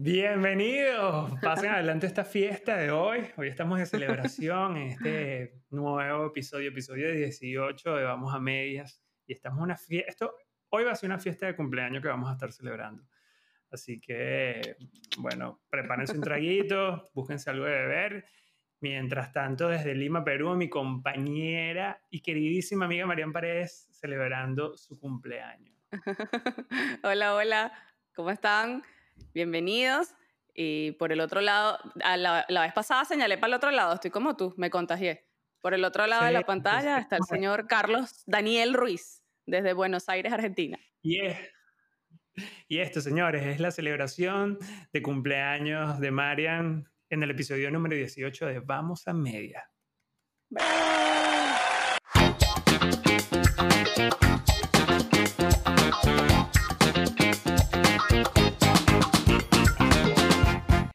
Bienvenidos. Pasen adelante esta fiesta de hoy. Hoy estamos de celebración en este nuevo episodio, episodio 18 de Vamos a Medias. Y estamos una fiesta. Hoy va a ser una fiesta de cumpleaños que vamos a estar celebrando. Así que, bueno, prepárense un traguito, búsquense algo de beber. Mientras tanto, desde Lima, Perú, mi compañera y queridísima amiga Marian Paredes celebrando su cumpleaños. hola, hola, ¿cómo están? Bienvenidos. Y por el otro lado, la, vez pasada señalé para el otro lado, estoy como tú, me contagié. Por el otro lado de la pantalla está el señor Carlos Daniel Ruiz, desde Buenos Aires, Argentina. Y, y esto, señores, es la celebración de cumpleaños de Marian en el episodio número 18 de Vamos a Media.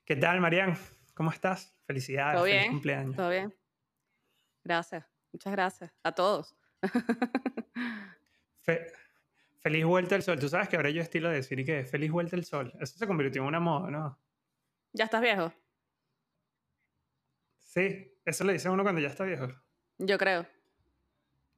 ¿Qué tal, Marian? ¿Cómo estás? Felicidades. Todo bien. cumpleaños. Todo bien. Gracias. Muchas gracias. A todos. feliz vuelta al sol. Tú sabes que ahora yo estilo de decir que feliz vuelta al sol. Eso se convirtió en una moda, ¿no? ¿Ya estás viejo? Sí, eso le dice a uno cuando ya está viejo. Yo creo.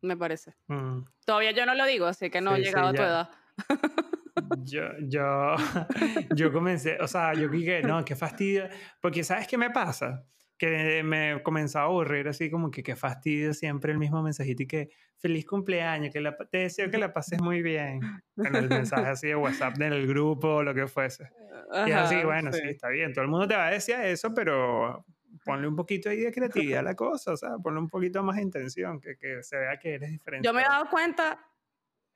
Me parece. Mm. Todavía yo no lo digo, así que no he llegado a tu edad. yo, yo, yo comencé, o sea, yo dije, no, qué fastidio, porque ¿sabes qué me pasa? Que me comenzaba a aburrir así como que qué fastidio siempre el mismo mensajito y que feliz cumpleaños, que te deseo que la pases muy bien. En el mensaje así de WhatsApp del grupo o lo que fuese. y así, bueno, sí. está bien, todo el mundo te va a decir eso, pero ponle un poquito ahí de creatividad a la cosa, o sea, ponle un poquito más de intención, que, que se vea que eres diferente. Yo me he dado cuenta,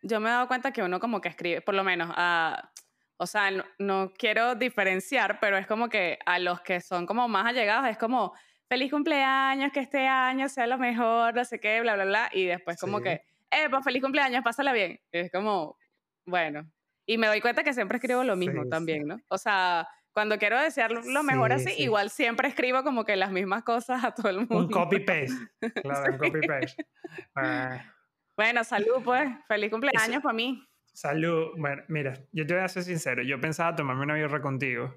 yo me he dado cuenta que uno como que escribe, por lo menos, a, o sea, no, quiero diferenciar, pero es como que a los que son como más allegados es como, feliz cumpleaños, que este año sea lo mejor, no sé qué, bla, bla, bla, y después como que, eh, pues feliz cumpleaños, pásala bien. es como, bueno, y me doy cuenta que siempre escribo lo mismo también, ¿no? O sea, cuando quiero desear lo mejor así, igual siempre escribo como que las mismas cosas a todo el mundo. Un copy-paste. Claro, un copy-paste. Ah. Bueno, salud pues. Feliz cumpleaños para mí. Salud. Bueno, mira, yo te voy a ser sincero. Yo pensaba tomarme una birra contigo.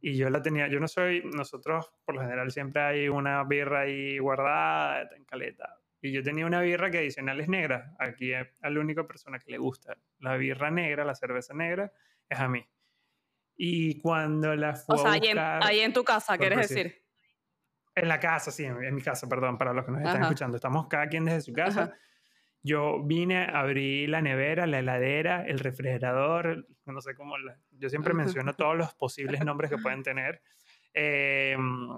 Y yo la tenía, yo no soy, nosotros por lo general siempre hay una birra ahí guardada en caleta. Y yo tenía una birra que adicional es negra. Aquí es a la única persona que le gusta la birra negra, la cerveza negra, es a mí. Y cuando la fue O sea, ahí, en, tu casa, ¿quieres decir? En la casa, sí, en, mi casa, perdón, para los que nos están escuchando. Estamos cada quien desde su casa. Yo vine, abrí la nevera, la heladera, el refrigerador, no sé cómo, yo siempre menciono todos los posibles nombres que pueden tener. Em,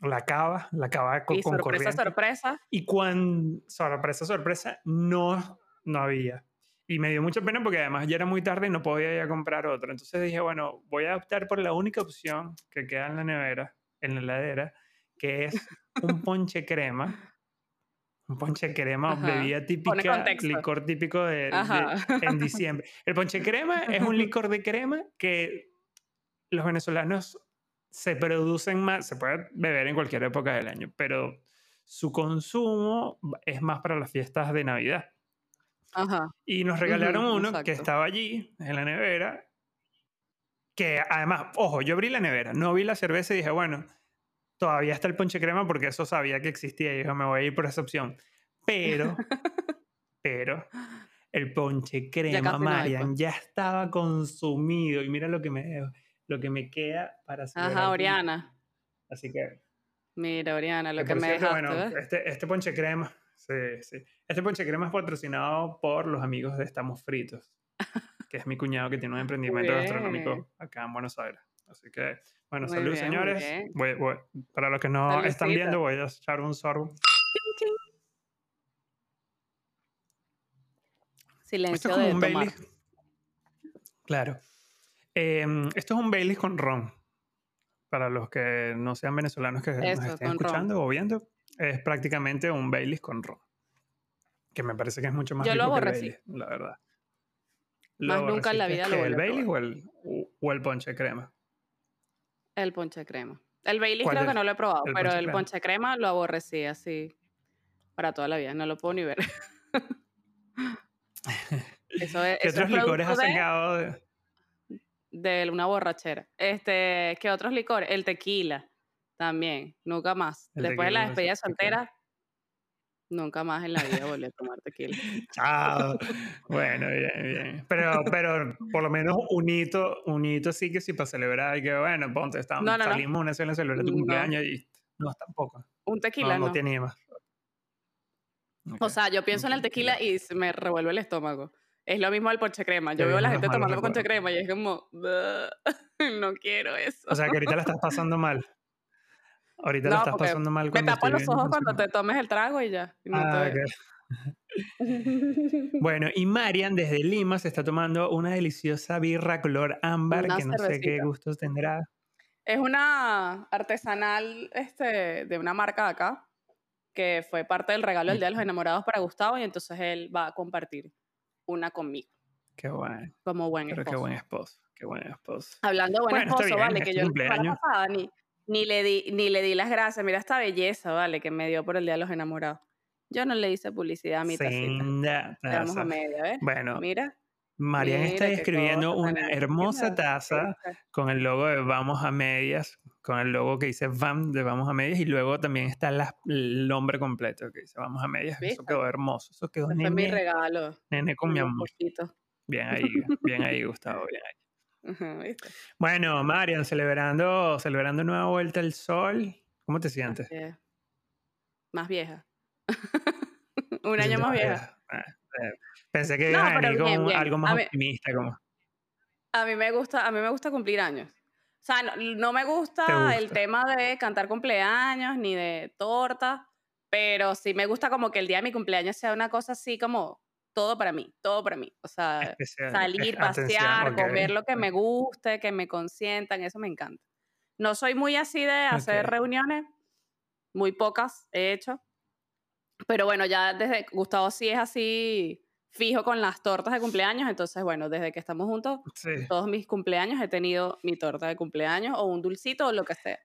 la cava, la cava con, y sorpresa, sorpresa. Y cuando, sorpresa, sorpresa, no, no había. Y me dio mucha pena porque además ya era muy tarde y no podía ir a comprar otro. Entonces dije, bueno, voy a optar por la única opción que queda en la nevera, en la heladera, que es un ponche crema. Un ponche crema, bebida típica, licor típico de, en diciembre. El ponche crema es un licor de crema que los venezolanos se producen más, se puede beber en cualquier época del año, pero su consumo es más para las fiestas de Navidad. Y nos regalaron uno que estaba allí, en la nevera, que además, ojo, yo abrí la nevera, no vi la cerveza y dije, bueno, todavía está el ponche crema porque eso sabía que existía y dije, me voy a ir por esa opción. Pero, pero, el ponche crema, Marian, ya estaba consumido y mira lo que me, lo que me queda para hacer. Ajá, Oriana. Así que... Mira, Oriana, lo que, me dejaste, bueno, este, este ponche crema Sí, sí. Este ponche crema es patrocinado por los amigos de Estamos Fritos, que es mi cuñado que tiene un emprendimiento gastronómico acá en Buenos Aires. Así que, bueno, salud, señores. para los que no están viendo, voy a echar un sorbo. Silencio esto es un Baileys. Claro. Em, esto es un Baileys con ron. Para los que no sean venezolanos que nos estén escuchando o viendo es prácticamente un Baileys con ron. Que me parece que es mucho más Yo lo que la verdad. más nunca en la vida lo ¿El Baileys o el, o el ponche crema? El ponche crema. El Baileys creo que no lo he probado, pero el ponche crema lo aborrecí así para toda la vida. No lo puedo ni ver. eso es, ¿Qué otros licores has sacado? de una borrachera. Este, ¿qué otros licores? El tequila también, nunca más. Después de la despedida soltera, nunca más en la vida volví a tomar tequila. Chao. bueno, bien, bien. Pero, pero por lo menos un hito, un hito sí que sí para celebrar y que bueno, ponte, estamos, no, salimos una cena a celebrar tu cumpleaños y no, tampoco. Un tequila, no. No, tiene más. O sea, yo pienso en el tequila y se me revuelve el estómago. Es lo mismo al ponche crema. Yo veo a la gente tomando ponche crema y es como, no quiero eso. O sea, que ahorita la estás pasando mal. Ahorita la estás pasando mal. Me tapo los ojos cuando te tomes el trago y ya. ah, bueno, y Marian desde Lima se está tomando una deliciosa birra color ámbar que no sé qué gustos tendrá. Es una artesanal este, de una marca de acá que fue parte del regalo del Día de los Enamorados para Gustavo y entonces él va a compartir una conmigo. Qué bueno. Como buen esposo. qué buen esposo. Qué buen esposo. Hablando de buen esposo, vale, que yo la pasada ni, ni, le di, ni le di las gracias. Mira esta belleza, vale, que me dio por el Día de los Enamorados. Yo no le hice publicidad a mi tacita. Vamos a media, ¿ves? Bueno. Mira. Marian está escribiendo una hermosa taza con el logo de Vamos a Medias, con el logo que dice VAM de Vamos a Medias y luego también está el nombre completo que dice Vamos a Medias. Eso quedó hermoso. Eso quedó Ese mi regalo. Nene con mi amor. Bien ahí, bien ahí, Gustavo, bien ahí. Bueno, Marian, celebrando, celebrando nueva vuelta al sol. ¿Cómo te sientes? Más vieja. Un año más vieja. Pensé que iba a venir con algo más optimista. Como. A mí, me gusta, a mí me gusta cumplir años. O sea, no, me gusta, el tema de cantar cumpleaños ni de torta, pero sí me gusta como que el día de mi cumpleaños sea una cosa así como todo para mí, todo para mí. O sea, salir, pasear, comer lo que me guste, que me consientan, eso me encanta. No soy muy así de hacer reuniones, muy pocas he hecho, pero bueno, ya desde Gustavo sí es así fijo con las tortas de cumpleaños, entonces bueno, desde que estamos juntos, todos mis cumpleaños he tenido mi torta de cumpleaños o un dulcito o lo que sea.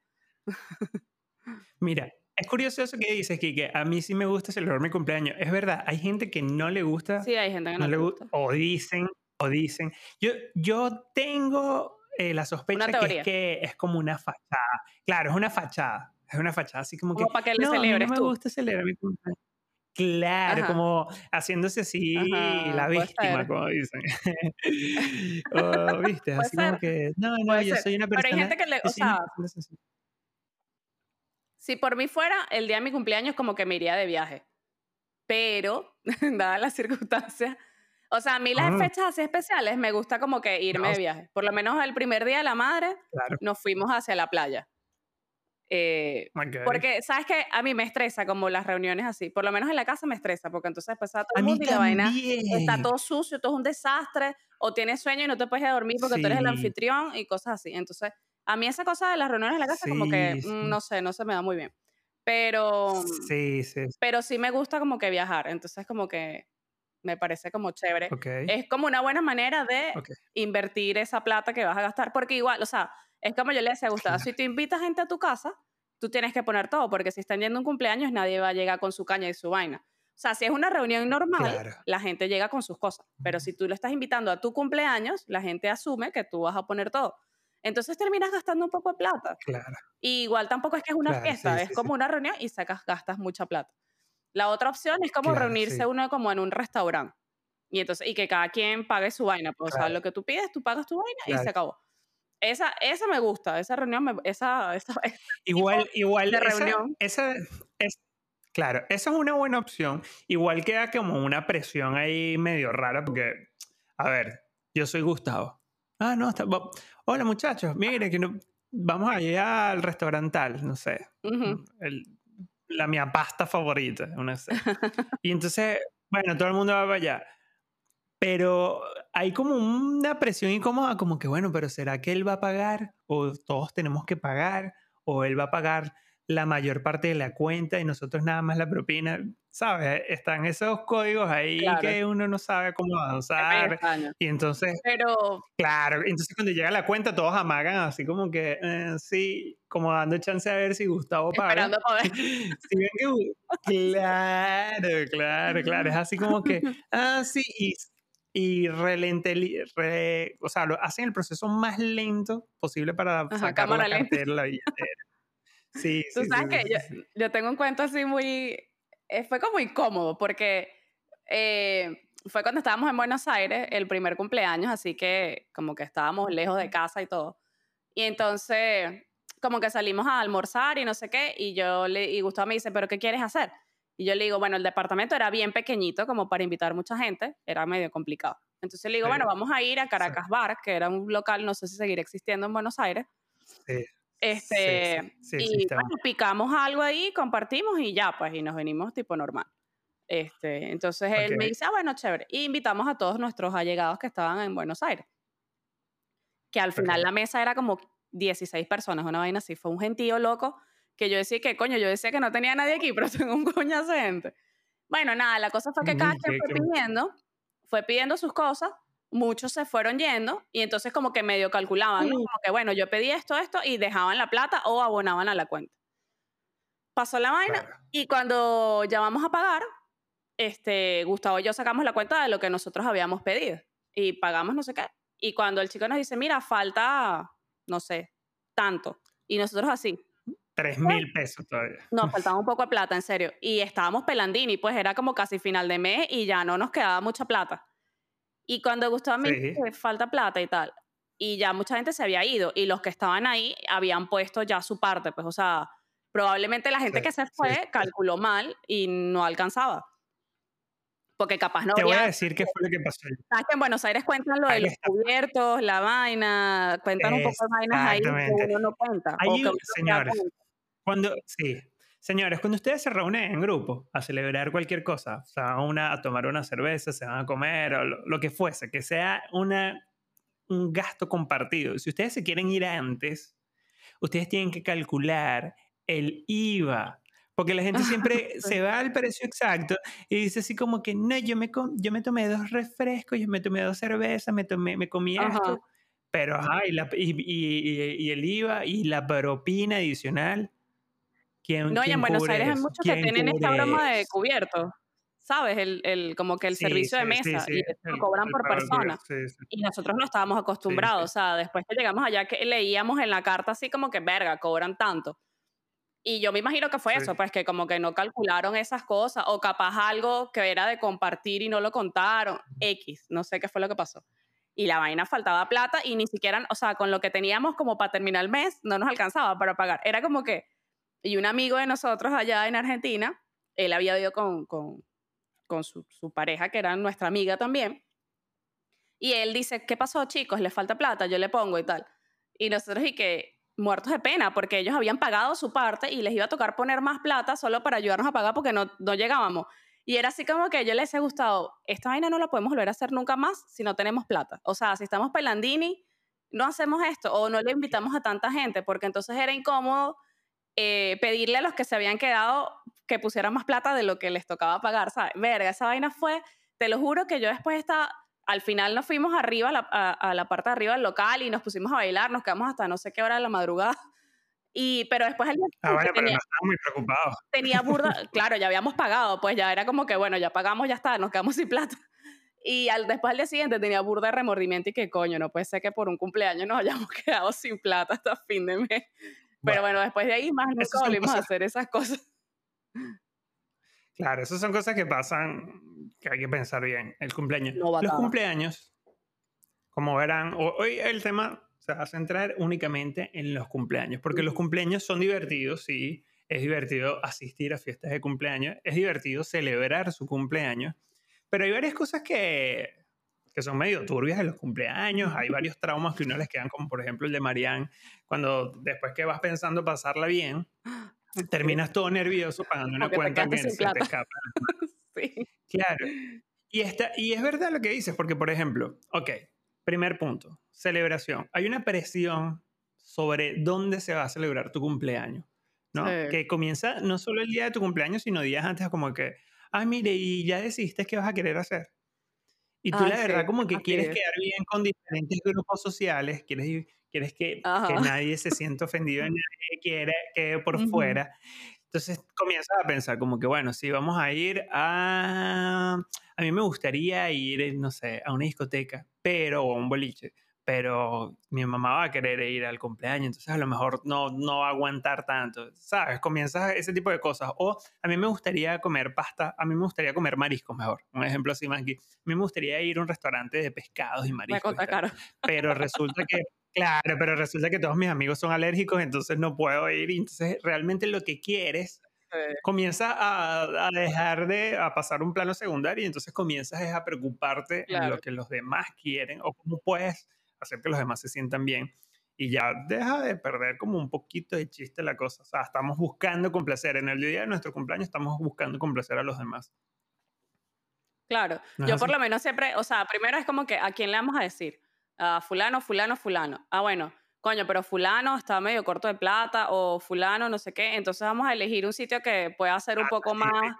Mira, es curioso eso que dices, Kike. A mí sí me gusta celebrar mi cumpleaños. Es verdad, hay gente que no le gusta. Sí, hay gente que no, le gusta. O dicen, o dicen. Yo, yo tengo eh, la sospecha que es que es como una fachada. Claro, es una fachada. Es una fachada así como, que. para que le no, celebres no me gusta celebrar mi cumpleaños. Claro, como haciéndose así la víctima, como dicen. o, ¿viste? Así como que, no, no, yo soy una persona... Pero hay gente que le, o sea, si por mí fuera, el día de mi cumpleaños como que me iría de viaje. Pero, dadas las circunstancias, o sea, a mí las ah. fechas así especiales me gusta como que irme de viaje. Por lo menos el primer día de la madre nos fuimos hacia la playa. Eh, porque, ¿sabes que A mí me estresa como las reuniones así. Por lo menos en la casa me estresa, porque entonces después todo el mundo y la vaina está todo sucio, todo es un desastre, o tienes sueño y no te puedes dormir porque tú eres el anfitrión y cosas así. Entonces, a mí esa cosa de las reuniones en la casa como que, mm, no sé, no se me da muy bien. Pero, sí, sí. pero sí me gusta como que viajar. Entonces, como que me parece como chévere. Es como una buena manera de invertir esa plata que vas a gastar, porque igual, o sea, es como yo le decía a Gustavo, si tú invitas gente a tu casa, tú tienes que poner todo, porque si están yendo un cumpleaños, nadie va a llegar con su caña y su vaina. O sea, si es una reunión normal, la gente llega con sus cosas. Pero si tú lo estás invitando a tu cumpleaños, la gente asume que tú vas a poner todo. Entonces terminas gastando un poco de plata. Claro. Y igual tampoco es que es una fiesta, es como una reunión y sacas, gastas mucha plata. La otra opción es como reunirse uno como en un restaurante. Y entonces, y que cada quien pague su vaina. Pues, o sea, lo que tú pides, tú pagas tu vaina y se acabó. Esa, esa me gusta, esa reunión, esa, esa, igual, igual de reunión. Esa, es, claro, esa es una buena opción. Igual queda como una presión ahí medio rara porque, a ver, yo soy Gustavo. Ah, no, está, hola muchachos, mire que no, vamos allá al restaurante tal, no sé, el, la mía pasta favorita, no sé. y entonces, bueno, todo el mundo va para allá. Pero hay como una presión incómoda, como que, bueno, pero ¿será que él va a pagar? ¿O todos tenemos que pagar? ¿O él va a pagar la mayor parte de la cuenta y nosotros nada más la propina? ¿Sabes? Están esos códigos ahí que uno no sabe cómo avanzar. Y entonces, pero... claro, entonces cuando llega la cuenta todos amagan así como que, eh, sí, como dando chance a ver si Gustavo paga. Esperando poder. claro, claro, claro. Es así como que, ah, sí, y y relente, re, o sea, lo, hacen el proceso más lento posible para Ajá, sacar la cartera, la billetera. Sí, Tú sabes que yo, yo, tengo un cuento así muy... Eh, fue como incómodo porque eh, fue cuando estábamos en Buenos Aires, el primer cumpleaños, así que como que estábamos lejos de casa y todo. Y entonces, como que salimos a almorzar y no sé qué, y yo le, y Gustavo me dice, ¿pero qué quieres hacer? Y yo le digo, bueno, el departamento era bien pequeñito como para invitar mucha gente, era medio complicado. Entonces le digo, bueno, vamos a ir a Caracas Bar, que era un local, no sé si seguirá existiendo en Buenos Aires. Sí. Este, y bueno, picamos algo ahí, compartimos y ya, pues, y nos venimos tipo normal. Este, entonces él me dice, ah, bueno, chévere. Y invitamos a todos nuestros allegados que estaban en Buenos Aires. Que al final la mesa era como 16 personas, una vaina así. Fue un gentío loco que yo decía que, coño, yo decía que no tenía nadie aquí, pero tengo un coñazo de gente. Bueno, nada, la cosa fue que cada quien fue pidiendo, fue pidiendo sus cosas, muchos se fueron yendo y entonces como que medio calculaban, Como que, bueno, yo pedí esto, esto y dejaban la plata o abonaban a la cuenta. Pasó la vaina y cuando ya vamos a pagar, este, Gustavo y yo sacamos la cuenta de lo que nosotros habíamos pedido y pagamos no sé qué. Y cuando el chico nos dice, mira, falta, no sé, tanto. Y nosotros así. Tres mil pesos todavía. Nos faltaba un poco de plata, en serio. Y estábamos pelandini, pues era como casi final de mes y ya no nos quedaba mucha plata. Y cuando Gustavo me dice, falta plata y tal, y ya mucha gente se había ido y los que estaban ahí habían puesto ya su parte, pues, o sea, probablemente la gente que se fue calculó mal y no alcanzaba porque capaz no. Te voy a decir qué fue lo que pasó. ¿Sabes que en Buenos Aires cuentan lo de los cubiertos, la vaina, cuentan un poco de vainas ahí que uno no cuenta? señores, cuando, sí, señores, cuando ustedes se reúnen en grupo a celebrar cualquier cosa, o sea, una, a tomar una cerveza, se van a comer o lo, lo que fuese, que sea una, un gasto compartido. Si ustedes se quieren ir antes, ustedes tienen que calcular el IVA porque la gente siempre se va al precio exacto y dice así como que, no, yo me, yo me tomé dos refrescos, yo me tomé dos cervezas, me, tomé, me comí esto. Pero, ajá, y, la, y, y, el IVA y la propina adicional. ¿Quién, no, y en Buenos Aires hay muchos que tienen esta broma de cubierto. ¿Sabes? El, el, como que el servicio de mesa y lo cobran por persona. Y nosotros no estábamos acostumbrados. O sea, después que llegamos allá, que leíamos en la carta así como que, verga, cobran tanto. Y yo me imagino que fue eso, pues que como que no calcularon esas cosas o capaz algo que era de compartir y no lo contaron, X, no sé qué fue lo que pasó. Y la vaina faltaba plata y ni siquiera, o sea, con lo que teníamos como para terminar el mes, no nos alcanzaba para pagar. Era como que, y un amigo de nosotros allá en Argentina, él había ido con, con, su pareja, que era nuestra amiga también, y él dice, ¿qué pasó chicos? ¿Les falta plata? Yo le pongo y tal. Y nosotros y que, muertos de pena porque ellos habían pagado su parte y les iba a tocar poner más plata solo para ayudarnos a pagar porque no, no llegábamos. Y era así como que yo les he gustado, esta vaina no la podemos volver a hacer nunca más si no tenemos plata. O sea, si estamos pelandini, no hacemos esto o no le invitamos a tanta gente porque entonces era incómodo eh, pedirle a los que se habían quedado que pusieran más plata de lo que les tocaba pagar. ¿sabes? Verga, esa vaina fue, te lo juro que yo después estaba al final nos fuimos arriba, a la, parte de arriba del local y nos pusimos a bailar, nos quedamos hasta no sé qué hora de la madrugada. Y, pero después el Ah, bueno, pero no muy preocupados. Tenía burda, claro, ya habíamos pagado, pues ya era como que, bueno, ya pagamos, ya está, nos quedamos sin plata. Y al, después al día siguiente tenía burda de remordimiento y que coño, no puede ser que por un cumpleaños nos hayamos quedado sin plata hasta fin de mes. Pero bueno, después de ahí más nunca volvimos a hacer esas cosas. Claro, esas son cosas que pasan que hay que pensar bien. El cumpleaños. Los cumpleaños, como verán, hoy el tema se va a centrar únicamente en los cumpleaños, porque los cumpleaños son divertidos, sí. Es divertido asistir a fiestas de cumpleaños, es divertido celebrar su cumpleaños, pero hay varias cosas que, que son medio turbias en los cumpleaños, hay varios traumas que uno les quedan, como por ejemplo el de Marianne, cuando después que vas pensando pasarla bien, terminas todo nervioso pagando una cuenta que se te escapa. Claro. Y, está, y es verdad lo que dices, porque por ejemplo, ok, primer punto, celebración. Hay una presión sobre dónde se va a celebrar tu cumpleaños, ¿no? Que comienza no solo el día de tu cumpleaños, sino días antes, como que, ah, mire, y ya decidiste qué vas a querer hacer. Y tú la verdad como que quieres quedar bien con diferentes grupos sociales, quieres, quieres que, que nadie se sienta ofendido, nadie quiere que por fuera. Entonces comienzas a pensar como que, bueno, si vamos a ir a, a mí me gustaría ir, no sé, a una discoteca, pero, o a un boliche, pero mi mamá va a querer ir al cumpleaños, entonces a lo mejor no, no va a aguantar tanto, ¿sabes? Comienzas ese tipo de cosas. O a mí me gustaría comer pasta, a mí me gustaría comer mariscos mejor. Un ejemplo así más aquí. A mí me gustaría ir a un restaurante de pescados y mariscos. Me caro. Pero resulta que, claro, pero resulta que todos mis amigos son alérgicos, entonces no puedo ir. Entonces realmente lo que quieres comienza a, dejar de a pasar un plano secundario y entonces comienzas a preocuparte en lo que los demás quieren o cómo puedes hacer que los demás se sientan bien. Y ya deja de perder como un poquito de chiste la cosa. O sea, estamos buscando complacer. En el día de nuestro cumpleaños estamos buscando complacer a los demás. Claro. Yo por lo menos siempre, o sea, primero es como que a quién le vamos a decir. A fulano, fulano, fulano. Ah, bueno, coño, pero fulano está medio corto de plata o fulano no sé qué. Entonces vamos a elegir un sitio que pueda ser un ah, poco más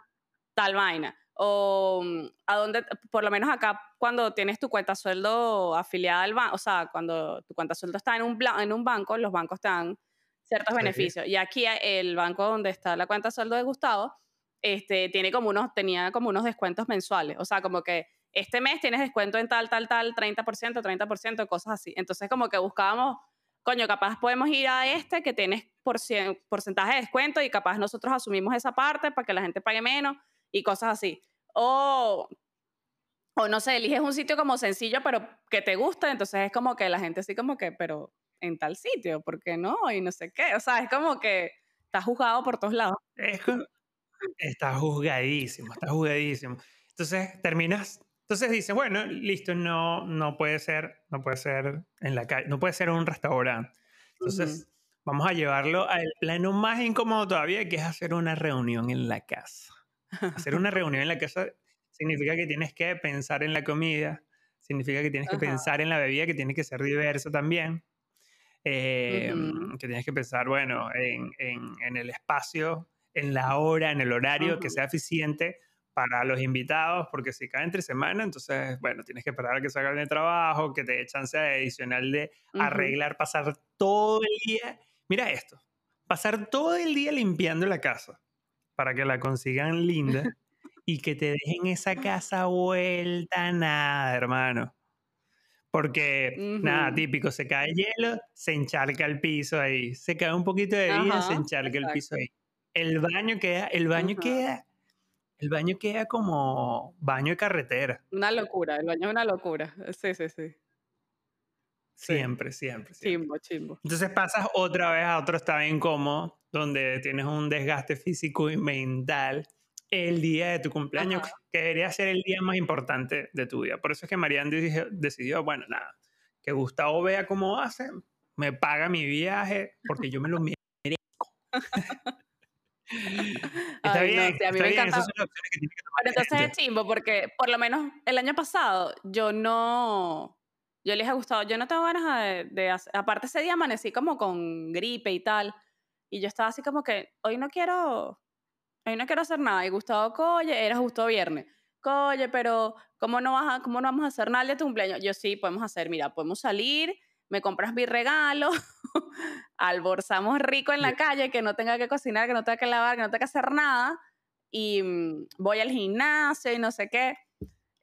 tal vaina o mm, a dónde, por lo menos acá, cuando tienes tu cuenta sueldo afiliada al banco, o sea, cuando tu cuenta sueldo está en un, en un banco, los bancos te dan ciertos beneficios. Y aquí el banco donde está la cuenta sueldo de Gustavo, este, tiene como unos, tenía como unos descuentos mensuales. O sea, como que este mes tienes descuento en tal, tal, tal, 30%, 30%, cosas así. Entonces, como que buscábamos, coño, capaz podemos ir a este que tienes porcentaje de descuento y capaz nosotros asumimos esa parte para que la gente pague menos y cosas así. O, o no sé, eliges un sitio como sencillo, pero que te gusta, entonces es como que la gente así como que, pero en tal sitio, ¿por qué no? Y no sé qué, o sea, es como que está juzgado por todos lados. está juzgadísimo, está juzgadísimo. Entonces terminas, entonces dices, bueno, listo, no, no puede ser, no puede ser en la calle, no puede ser un restaurante. Entonces, vamos a llevarlo al plano más incómodo todavía, que es hacer una reunión en la casa. Hacer una reunión en la casa significa que tienes que pensar en la comida, significa que tienes que pensar en la bebida, que tiene que ser diversa también, em, que tienes que pensar, bueno, en, en, el espacio, en la hora, en el horario, que sea eficiente para los invitados, porque si cae entre semana, entonces, bueno, tienes que esperar a que salgan de trabajo, que te dé chance adicional de arreglar, pasar todo el día. Mira esto, pasar todo el día limpiando la casa para que la consigan linda y que te dejen esa casa vuelta nada, hermano. Porque, nada, típico, se cae hielo, se encharca el piso ahí. Se cae un poquito de vida, se encharca el piso ahí. El baño queda, el baño queda, el baño queda como baño de carretera. Una locura, el baño es una locura. Sí, sí, sí. Siempre, siempre, siempre. Chimbo, chimbo. Entonces pasas otra vez a otro estado incómodo, donde tienes un desgaste físico y mental el día de tu cumpleaños, que debería ser el día más importante de tu vida. Por eso es que Marianne decidió, bueno, nada, que Gustavo vea cómo hace, me paga mi viaje, porque yo me lo merezco. está bien, a mí me encanta. entonces es chimbo, porque por lo menos el año pasado yo no yo les he gustado, yo no tengo ganas de, hacer, aparte ese día amanecí como con gripe y tal, y yo estaba así como que, hoy no quiero, hoy no quiero hacer nada, y Gustavo, coye, era justo viernes, coye, pero ¿cómo no, vas a, ¿cómo no vamos a hacer nada el de tu cumpleaños? Yo sí, podemos hacer, mira, podemos salir, me compras mi regalo, alborzamos rico en la calle, que no tenga que cocinar, que no tenga que lavar, que no tenga que hacer nada, y mm, voy al gimnasio y no sé qué.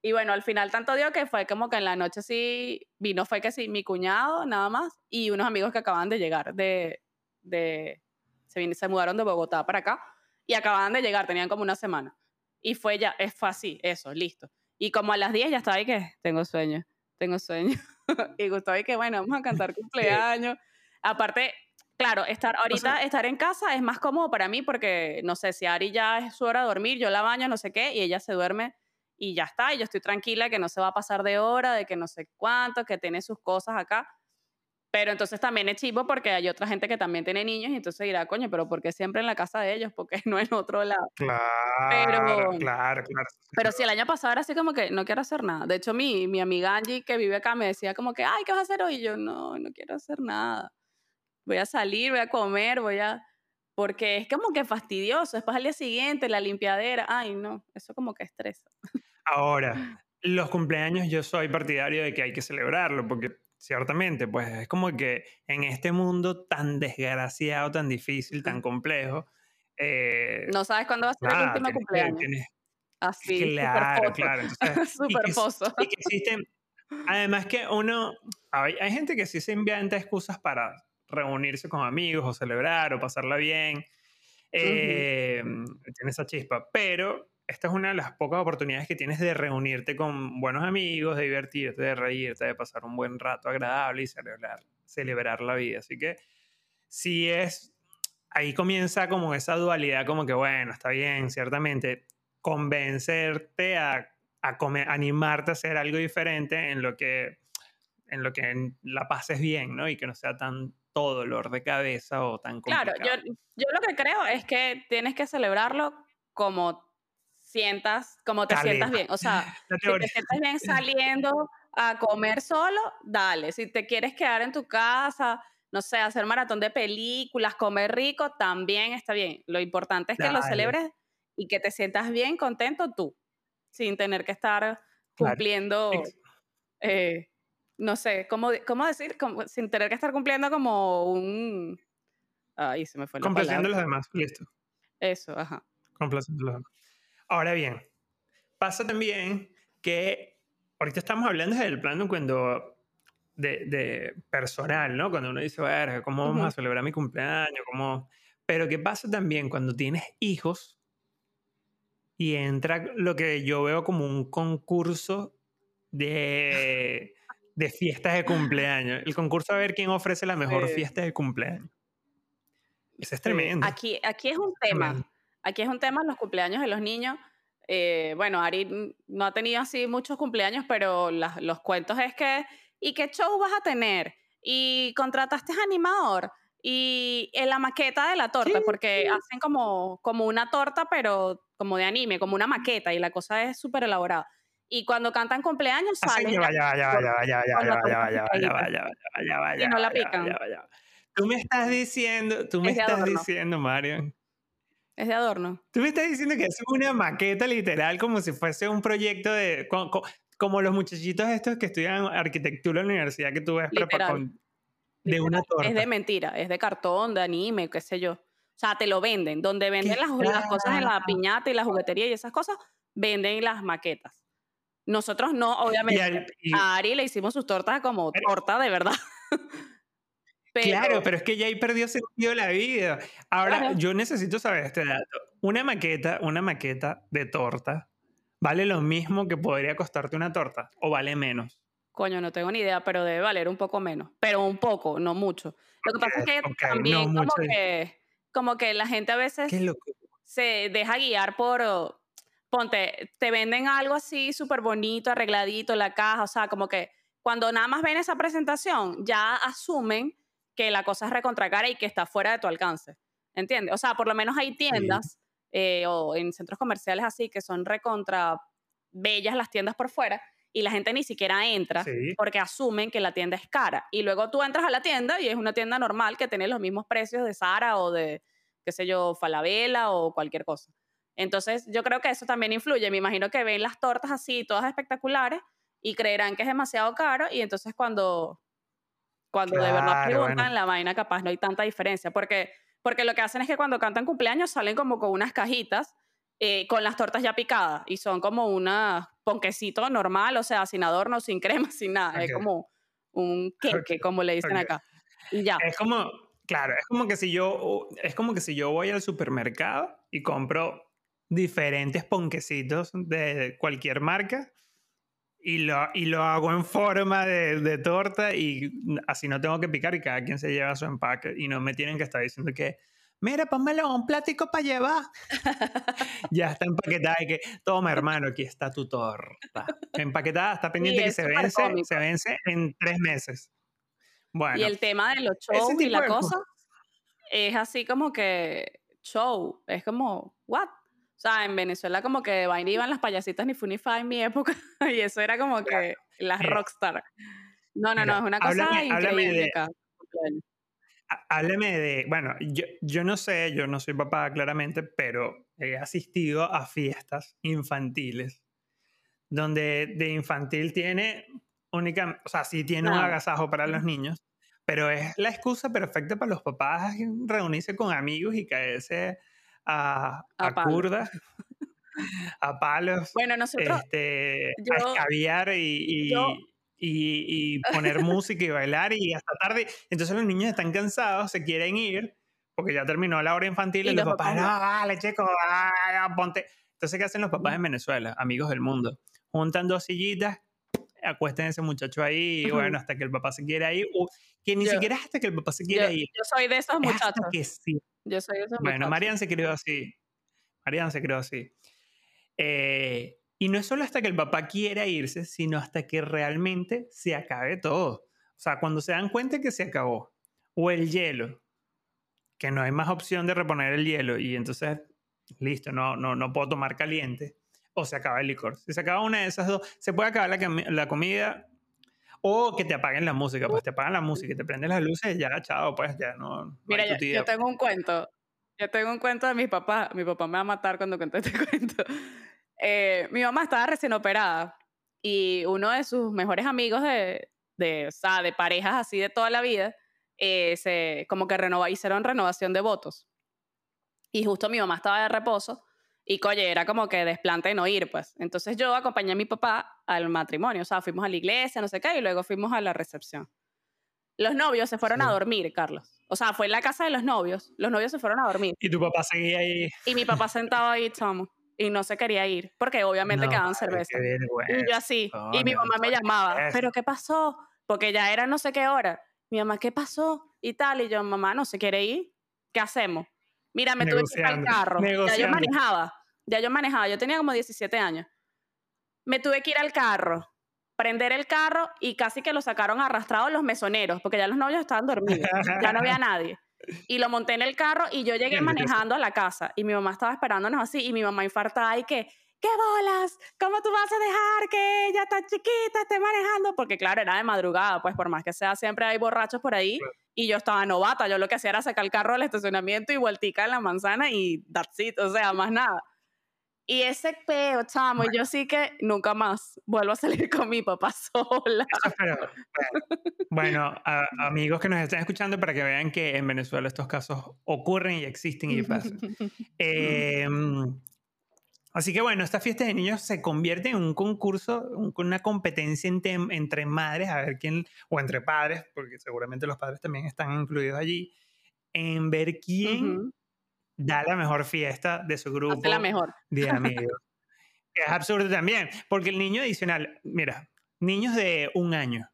Y bueno, al final tanto dio que fue como que en la noche sí vino, fue que sí, mi cuñado nada más y unos amigos que acaban de llegar de, de se, se mudaron de Bogotá para acá y acababan de llegar, tenían como una semana. Y fue ya, fue así, eso, listo. Y como a las 10 ya estaba ahí que tengo sueño, tengo sueño. y gustó ahí que bueno, vamos a cantar cumpleaños. Aparte, claro, estar ahorita, estar en casa es más cómodo para mí porque, no sé, si Ari ya es su hora de dormir, yo la baño, no sé qué, y ella se duerme y ya está, y yo estoy tranquila que no se va a pasar de hora, de que no sé cuánto, que tiene sus cosas acá. Pero entonces también es chivo porque hay otra gente que también tiene niños y entonces dirá, coño, pero ¿por qué siempre en la casa de ellos? porque no en otro lado? Claro, pero, claro, claro. Pero si el año pasado era así como que no quiero hacer nada. De hecho, mi, mi amiga Angie que vive acá me decía como que, ay, ¿qué vas a hacer hoy? Y yo, no, no quiero hacer nada. Voy a salir, voy a comer, voy a... Porque es como que fastidioso. Después al día siguiente, la limpiadera. Ay, no, eso como que estresa. Ahora, los cumpleaños yo soy partidario de que hay que celebrarlo, porque ciertamente, pues es como que en este mundo tan desgraciado, tan difícil, tan complejo. Eh, no sabes cuándo va a ser el último cumpleaños. Así, claro, claro. Super pozo. Y que existen, además que uno, hay, hay, gente que sí se inventa excusas para reunirse con amigos o celebrar o pasarla bien. Eh, Tiene esa chispa, pero esta es una de las pocas oportunidades que tienes de reunirte con buenos amigos, de divertirte, de reírte, de pasar un buen rato agradable y celebrar, celebrar la vida. Así que si es, ahí comienza como esa dualidad, como que bueno, está bien, ciertamente, convencerte a, a comer, animarte a hacer algo diferente en lo que en lo que la pases bien, ¿no? Y que no sea tan todo dolor de cabeza o tan complicado. Claro, yo, yo lo que creo es que tienes que celebrarlo como sientas, como te sientas bien. O sea, si te sientas bien saliendo a comer solo, dale. Si te quieres quedar en tu casa, no sé, hacer maratón de películas, comer rico, también está bien. Lo importante es que lo celebres y que te sientas bien, contento tú, sin tener que estar cumpliendo, eh, no sé, ¿cómo, cómo decir? sin tener que estar cumpliendo como un... Ahí se me fue la Complaciendo a los demás, listo. Eso, ajá. Complaciendo a los demás. Ahora bien, pasa también que ahorita estamos hablando del plano cuando de, personal, ¿no? Cuando uno dice, ver, ¿cómo vamos a celebrar mi cumpleaños? ¿Cómo? Pero ¿qué pasa también cuando tienes hijos y entra lo que yo veo como un concurso de, de fiestas de cumpleaños? El concurso a ver quién ofrece la mejor fiesta de cumpleaños. Eso es tremendo. Aquí, aquí es un tema. Aquí es un tema los cumpleaños de los niños. Eh, bueno, Ari no ha tenido así muchos cumpleaños, pero la, los cuentos es que, ¿y qué show vas a tener? ¿Y contrataste animador? Y en la maqueta de la torta, sí, porque sí. hacen como, como una torta, pero como de anime, como una maqueta, y la cosa es súper elaborada. Y cuando cantan cumpleaños, salen... Ya vaya, ya vaya, ya vaya, ya vaya, ya vaya, Y no la pican. Tú me estás diciendo, tú me es estás diciendo, Marian, es de adorno. Tú me estás diciendo que es una maqueta literal como si fuese un proyecto de... Como, los muchachitos estos que estudian arquitectura en la universidad que tú ves con, de una torta. Es de mentira, es de cartón, de anime, qué sé yo. O sea, te lo venden. Donde venden las, las, cosas en la piñata y la juguetería y esas cosas, venden las maquetas. Nosotros no, obviamente. a Ari le hicimos sus tortas como torta de verdad. Claro, pero es que ya ahí perdió sentido la vida. Ahora, yo necesito saber este dato. Una maqueta, una maqueta de torta, ¿vale lo mismo que podría costarte una torta? ¿O vale menos? Coño, no tengo ni idea, pero debe valer un poco menos. Pero un poco, no mucho. Lo que pasa es que también como, que, como que la gente a veces se deja guiar por, ponte, te venden algo así súper bonito, arregladito, la caja, o sea, como que cuando nada más ven esa presentación, ya asumen que la cosa es recontra cara y que está fuera de tu alcance. ¿Entiendes? O sea, por lo menos hay tiendas eh, o en centros comerciales así que son recontra bellas las tiendas por fuera y la gente ni siquiera entra porque asumen que la tienda es cara. Y luego tú entras a la tienda y es una tienda normal que tiene los mismos precios de Sara o de, qué sé yo, Falabella o cualquier cosa. Entonces, yo creo que eso también influye. Me imagino que ven las tortas así, todas espectaculares, y creerán que es demasiado caro, y entonces cuando cuando de verdad preguntan la vaina, capaz no hay tanta diferencia. Porque, porque lo que hacen es que cuando cantan cumpleaños salen como con unas cajitas eh, con las tortas ya picadas y son como una ponquecito normal, o sea, sin adorno, sin crema, sin nada. Es como un queque, como le dicen acá. Y ya. Es como, claro, es como que si yo, es como que si yo voy al supermercado y compro diferentes ponquecitos de cualquier marca y lo, y lo hago en forma de, de, torta y así no tengo que picar y cada quien se lleva su empaque y no me tienen que estar diciendo que, mira, pónmelo un plático para llevar. ya está empaquetada y que, toma hermano, aquí está tu torta. Empaquetada, está pendiente que se vence, se vence en tres meses. Bueno. Y el tema de los shows y la cosa es así como que show, es como, what? Sea, en Venezuela como que vaina iban las payasitas ni Funify en mi época y eso era como que las rockstar. No, no, no, es una cosa increíble Háblame de, bueno, yo, yo no sé, yo no soy papá claramente, pero he asistido a fiestas infantiles donde de infantil tiene única, o sea, sí tiene un agasajo para los niños, pero es la excusa perfecta para los papás reunirse con amigos y caerse a, a, a palos, Bueno, nosotros, este, a escabiar y, yo, y, y- poner música y bailar y hasta tarde. Entonces los niños están cansados, se quieren ir porque ya terminó la hora infantil y, los los papás, no, vale, chico, ah, ponte. Entonces, ¿qué hacen los papás en Venezuela? Amigos del mundo. Juntan dos sillitas, acuesten a ese muchacho ahí y bueno, hasta que el papá se quiera ir. o que ni Yo, siquiera hasta que el papá se yo, quiera ir. yo soy de esos Es hasta muchachos. que sí. Yo soy Bueno. Marian se crió así. Marian se crió así. Eh, y no es solo hasta que el papá quiera irse, sino hasta que realmente se acabe todo. O sea, cuando se dan cuenta que se acabó. O el hielo, que no hay más opción de reponer el hielo y entonces, listo, no, no, no puedo tomar caliente. O se acaba el licor. Si se acaba una de esas dos, se puede acabar la, la comida o que te apaguen la música. Pues te apagan la música y te prenden las luces y ya, chao, pues ya no, Mira, yo, yo tengo un cuento. Yo tengo un cuento de mis papás. Mi papá me va a matar cuando cuente este cuento. Eh, mi mamá estaba recién operada y uno de sus mejores amigos de, de, o sea, de parejas así de toda la vida, eh, se, como que renova, hicieron renovación de votos. Y justo mi mamá estaba de reposo y, coye, era como que desplante de no ir, pues. Entonces yo acompañé a mi papá al matrimonio, o sea, fuimos a la iglesia, no sé qué, y luego fuimos a la recepción. Los novios se fueron a dormir, Carlos. O sea, fue en la casa de los novios. Los novios se fueron a dormir. Y tu papá seguía ahí. Y mi papá sentado ahí, chamo. Y no se quería ir, porque obviamente No, quedaban cerveza. Y yo así. y mi mamá me llamaba. ¿pero qué pasó? Porque ya era no sé qué hora. Mi mamá, ¿qué pasó? Y tal. Y yo, mamá, ¿no se quiere ir? ¿Qué hacemos? Mira, me tuve que ir al Negociando, carro. Ya yo manejaba. Ya yo manejaba. Yo tenía como 17 años. Me tuve que ir al carro, prender el carro y casi que lo sacaron arrastrado los mesoneros, porque ya los novios estaban dormidos. ya no había nadie. Y lo monté en el carro y yo llegué manejando a la casa. Y mi mamá estaba esperándonos así. Y mi mamá infartada y que, ¿qué bolas? ¿Cómo tú vas a dejar que ella tan chiquita esté manejando? Porque claro, era de madrugada, pues por más que sea, siempre hay borrachos por ahí. Claro. Y yo estaba novata. Yo lo que hacía era sacar el carro del estacionamiento y vueltica en la manzana y that's it. O sea, más nada. Y ese peo, chamo, yo sí que nunca más vuelvo a salir con mi papá sola. Bueno, bueno, a- amigos que nos están escuchando para que vean que en Venezuela estos casos ocurren y existen y pasan. Eh, así que bueno, esta fiesta de niños se convierte en un concurso, un- una competencia entre, entre madres, a ver quién, o entre padres, porque seguramente los padres también están incluidos allí, en ver quién da la mejor fiesta de su grupo Hace la mejor. de amigos. Es absurdo también, porque el niño adicional, mira, niños de un año,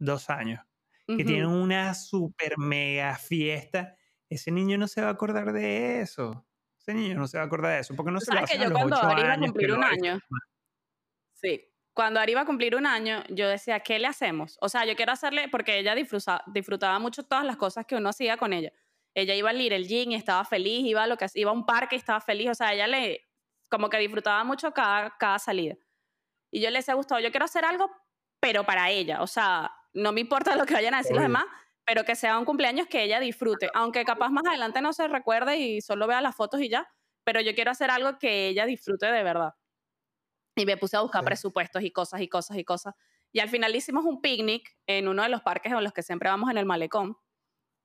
dos años, que tienen una super mega fiesta, ese niño no se va a acordar de eso. Ese niño no se va a acordar de eso, porque no se lo que hacen a yo los cuando ocho Ari iba a que cumplir un año, sí, cuando Ari iba a cumplir un año, yo decía, ¿qué le hacemos? O sea, yo quiero hacerle, porque ella disfruta, disfrutaba mucho todas las cosas que uno hacía con ella. Ella iba al Little Gym y estaba feliz, iba a, lo que, iba a un parque y estaba feliz, o sea, ella le, como que disfrutaba mucho cada, cada salida. Y yo le decía, Gustavo, yo quiero hacer algo, pero para ella, o sea, no me importa lo que vayan a decir los demás, pero que sea un cumpleaños que ella disfrute, aunque capaz más adelante no se recuerde y solo vea las fotos y ya, pero yo quiero hacer algo que ella disfrute de verdad. Y me puse a buscar Sí. presupuestos y cosas y cosas y cosas. Y al final hicimos un picnic en uno de los parques en los que siempre vamos en el malecón.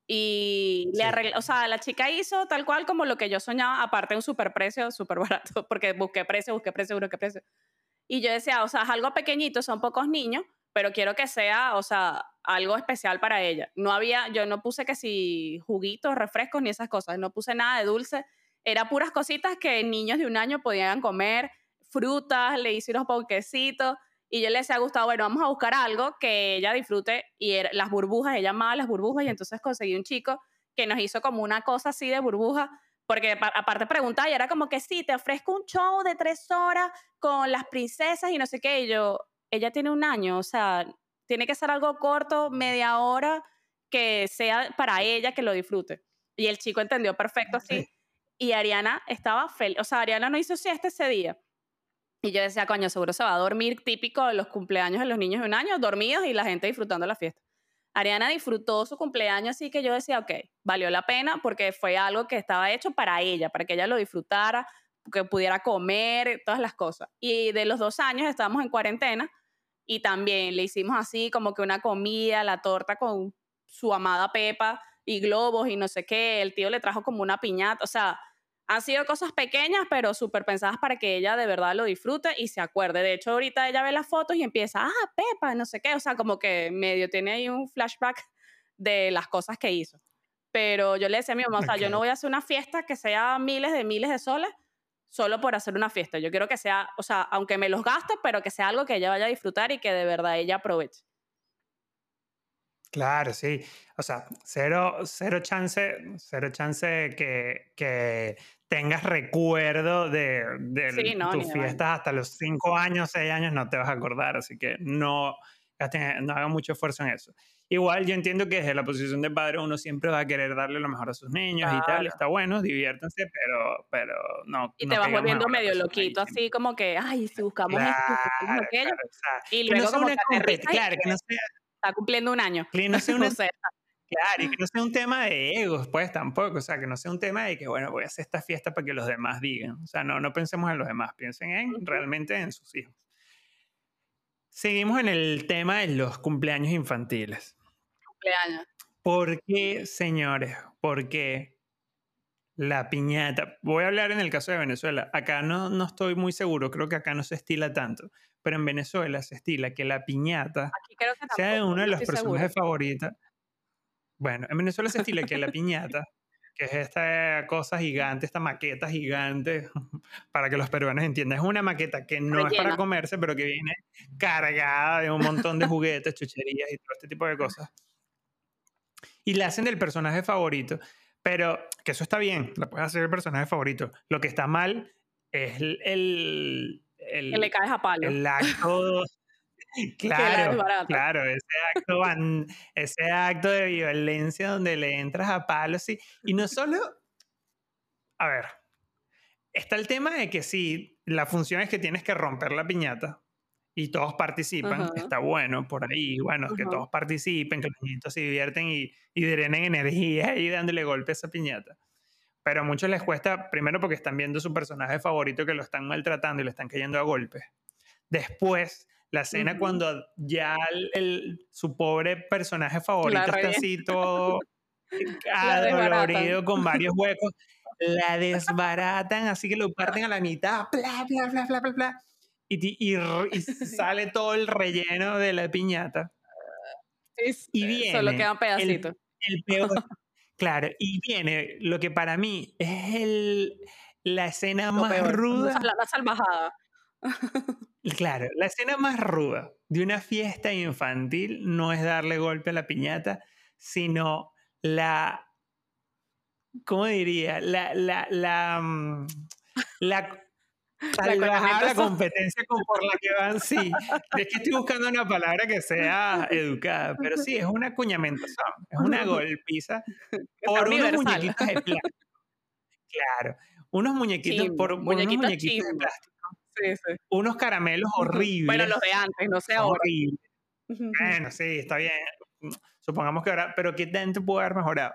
Y le Sí. arreglé, o sea, la chica hizo tal cual como lo que yo soñaba, aparte un super precio, súper barato, porque busqué precio, busqué precio, busqué precio. Y yo decía, o sea, es algo pequeñito, son pocos niños, pero quiero que sea, o sea, algo especial para ella. No había, yo no puse que si juguitos, refrescos, ni esas cosas, no puse nada de dulce, era puras cositas que niños de un año podían comer, frutas, le hice unos ponquecitos, y yo le decía a Gustavo, bueno, vamos a buscar algo que ella disfrute, y las burbujas, ella amaba las burbujas, y entonces conseguí un chico que nos hizo como una cosa así de burbujas, porque pa- aparte preguntaba y era como que sí, te ofrezco un show de tres horas con las princesas y no sé qué, y yo, ella tiene un año, o sea, tiene que ser algo corto, media hora, que sea para ella, que lo disfrute. Y el chico entendió perfecto así. Sí. Y Ariana estaba feliz, o sea, Ariana no hizo siesta ese día. Y yo decía, coño, seguro se va a dormir típico de los cumpleaños de los niños de un año, dormidos y la gente disfrutando la fiesta. Ariana disfrutó su cumpleaños, así que yo decía, ok, valió la pena porque fue algo que estaba hecho para ella, para que ella lo disfrutara, que pudiera comer, todas las cosas. Y de los dos años estábamos en cuarentena y también le hicimos así como que una comida, la torta con su amada Pepa y globos y no sé qué. El tío le trajo como una piñata, o sea, han sido cosas pequeñas, pero súper pensadas para que ella de verdad lo disfrute y se acuerde. De hecho, ahorita ella ve las fotos y empieza, ah, Pepa, no sé qué, o sea, como que medio tiene ahí un flashback de las cosas que hizo. Pero yo le decía a mi mamá, o sea, yo no voy a hacer una fiesta que sea miles de miles de soles solo por hacer una fiesta. Yo quiero que sea, o sea, aunque me los gaste, pero que sea algo que ella vaya a disfrutar y que de verdad ella aproveche. Claro, sí. O sea, cero, cero chance, cero chance que, que tengas recuerdo de, de tus fiestas hasta los cinco años, seis años, no te vas a acordar. Así que no, no haga mucho esfuerzo en eso. Igual yo entiendo que desde la posición de padre uno siempre va a querer darle lo mejor a sus niños y tal, está bueno, diviértanse, pero, pero no. Y te vas volviendo medio loquito, así como que, ay, si buscamos esto, si buscamos aquello. y luego como que claro, que no sea está cumpliendo un año. Que no sea claro, y que no sea un tema de egos, pues tampoco. O sea, que no sea un tema de que, bueno, voy a hacer esta fiesta para que los demás digan. O sea, no, no pensemos en los demás, piensen en realmente en sus hijos. Seguimos en el tema de los cumpleaños infantiles. Cumpleaños. ¿Por qué, señores? ¿Por qué la piñata? Voy a hablar en el caso de Venezuela. Acá no, no estoy muy seguro, creo que acá no se estila tanto pero en Venezuela se estila que la piñata sea uno de los personajes favoritos. Bueno, en Venezuela se estila que la piñata, que es esta cosa gigante, esta maqueta gigante, para que los peruanos entiendan, es una maqueta que no es para comerse, pero que viene cargada de un montón de juguetes, chucherías y todo este tipo de cosas. Y la hacen del personaje favorito, pero que eso está bien, la puedes hacer el personaje favorito. Lo que está mal es el el, que le caes a palo. El acto. Claro, claro, ese acto, ese acto de violencia donde le entras a palo, sí. Y no solo, a ver, está el tema de que sí, la función es que tienes que romper la piñata y todos participan, está bueno por ahí, bueno, que todos participen, que los niños se divierten y, y drenen energía y dándole golpe a esa piñata pero a muchos les cuesta, primero porque están viendo su personaje favorito que lo están maltratando y le están cayendo a golpes. Después, la escena cuando ya el, su pobre personaje favorito está así todo adolorido con varios huecos, la desbaratan, así que lo parten a la mitad, bla, bla, bla, bla, bla, bla, y, y, sale todo el relleno de la piñata. y viene solo queda un pedacito. el peor, Claro, y viene lo que para mí es el, la escena más ruda. La, salvajada. Claro, la escena más ruda de una fiesta infantil no es darle golpe a la piñata, sino la. ¿Cómo diría? La. la, la, mm, la la competencia con por la que van, sí. Es que estoy buscando una palabra que sea educada, pero sí, es una cuñamentación, es una golpiza por unos muñequitos de plástico. Claro, unos muñequitos, por, unos muñequitos de plástico. Sí, sí. Unos caramelos horribles. Bueno, los de antes, no sé ahora. Horribles. Bueno, sí, está bien. Supongamos que ahora, pero ¿qué tanto puede haber mejorado?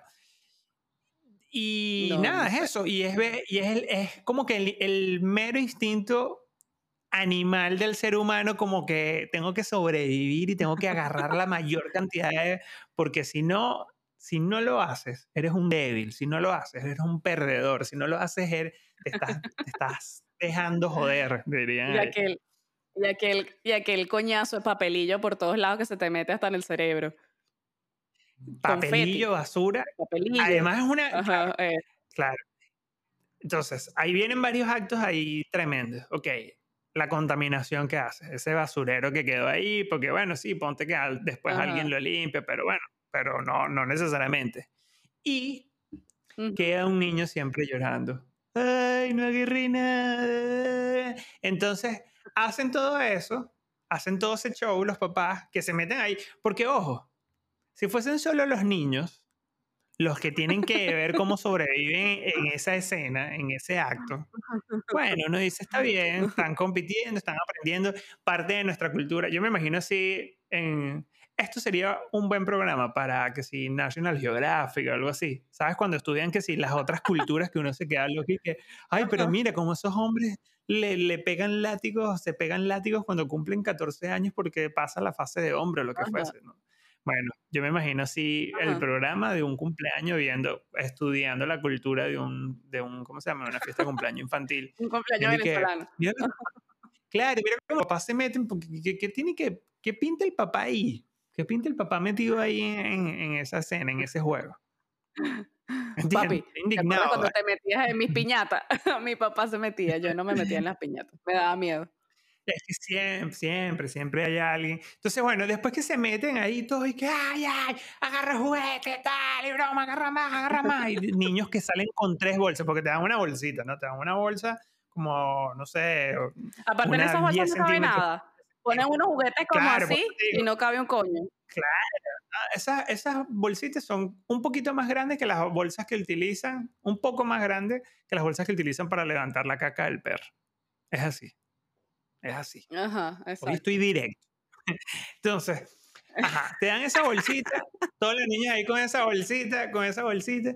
Y nada, es eso. Y es, y es, es como que el, el, mero instinto animal del ser humano, como que tengo que sobrevivir y tengo que agarrar la mayor cantidad de... Porque si no, si no lo haces, eres un débil. Si no lo haces, eres un perdedor. Si no lo haces, te, estás, te estás dejando joder, dirían. Y aquel, y, aquel, y aquel coñazo de papelillo por todos lados que se te mete hasta en el cerebro papelillo, basura. Además es una... Eh. claro, Entonces, ahí vienen varios actos ahí tremendos. Ok, la contaminación que hace, ese basurero que quedó ahí, porque bueno, sí, ponte que después alguien lo limpia, pero bueno, pero no, no necesariamente. Y queda un niño siempre llorando. Ay, no nada. Entonces, hacen todo eso, hacen todo ese show los papás que se meten ahí, porque ojo, si fuesen solo los niños los que tienen que ver cómo sobreviven en esa escena, en ese acto, bueno, uno dice, está bien, están compitiendo, están aprendiendo parte de nuestra cultura. Yo me imagino así, en, esto sería un buen programa para que si National Geographic o algo así, ¿sabes? Cuando estudian que si las otras culturas que uno se queda loco y que, ay, pero mira, cómo esos hombres le, le, pegan látigos, se pegan látigos cuando cumplen 14 años porque pasa la fase de hombre o lo que fuese, ¿no? Bueno, yo me imagino así el Ajá. programa de un cumpleaños viendo, estudiando la cultura de un, de un, ¿cómo se llama? Una fiesta de cumpleaños infantil. Un cumpleaños que, venezolano. lo- claro, mira cómo los papás se meten, porque ¿qué, qué tiene que, qué pinta el papá ahí? ¿Qué pinta el papá metido ahí en, en esa escena, en ese juego? Papi, ¿te Indignado. cuando ¿vale? te metías en mis piñatas? Mi papá se metía, yo no me metía en las piñatas, me daba miedo. Es que siempre, siempre, siempre hay alguien. Entonces, bueno, después que se meten ahí todos y que, ay, ay, agarra juguete, tal, y broma, agarra más, agarra más. Y niños que salen con tres bolsas, porque te dan una bolsita, ¿no? Te dan una bolsa como, no sé, Aparte en esas bolsas 10 no cabe nada. Ponen unos juguetes como Claro, así digo. y no cabe un coño. Ah, Esas, esas bolsitas son un poquito más grandes que las bolsas que utilizan, un poco más grandes que las bolsas que utilizan para levantar la caca del perro. Es así. Es así. Ajá, Hoy exacto. estoy directo. Entonces, ajá, te dan esa bolsita, todos los niños ahí con esa bolsita, con esa bolsita,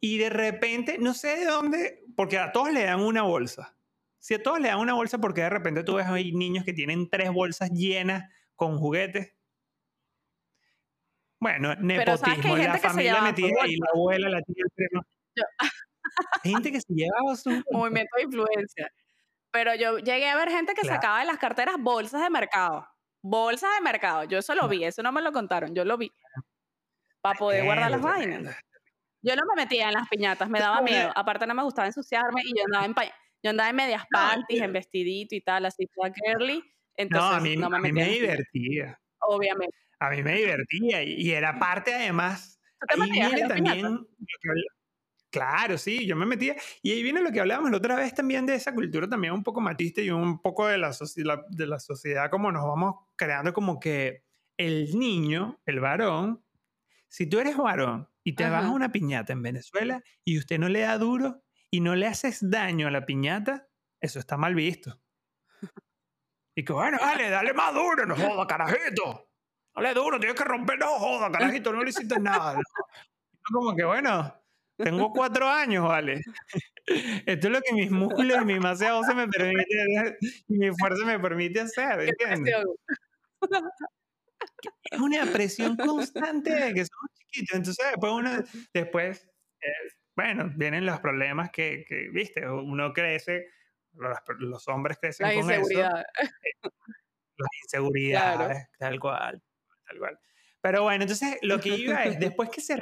y de repente, no sé de dónde, porque a todos le dan una bolsa. Si a todos le dan una bolsa, porque de repente tú ves ahí niños que tienen tres bolsas llenas con juguetes. Bueno, ¿sabes que hay nepotismo, la familia metida ahí, la abuela, la tía, el primo. Yo- Hay gente que se llevaba su Movimiento de influencia. Pero yo llegué a ver gente que Claro. sacaba de las carteras bolsas de mercado. Bolsas de mercado. Yo eso lo vi, eso no me lo contaron, yo lo vi. Para poder guardar las vainas. Yo no me metía en las piñatas, me daba miedo. Aparte no me gustaba ensuciarme y yo andaba en, pa- yo andaba en medias No, panties, en vestidito y tal, así toda girly. No, Entonces a mí, no me a mí me divertía. obviamente. A mí me divertía y, y era parte además. ¿Tú te Ahí viene también. habla- Claro, sí, yo me metía. Y ahí viene lo que hablábamos la otra vez también de esa cultura también un poco matista y un poco de la, de la sociedad, como nos vamos creando como que el niño, el varón, si tú eres varón y te vas a Ajá. una piñata en Venezuela y usted no le da duro y no le haces daño a la piñata, eso está mal visto. Y que bueno, dale, dale más duro, no joda, carajito. Dale duro, tienes que romper, no joda, carajito, no le hiciste nada. ¿no? Como que bueno, tengo cuatro años, vale. Esto es lo que mis músculos y mi masa se me permite hacer, y mi fuerza me permite hacer, ¿entiendes? Es una presión constante de que somos chiquitos. Entonces después uno, después, eh, bueno, vienen los problemas que, que, viste, uno crece, los, los hombres crecen La con eso. inseguridad. las inseguridades, tal cual, tal cual. Pero bueno, entonces lo que iba es, después que se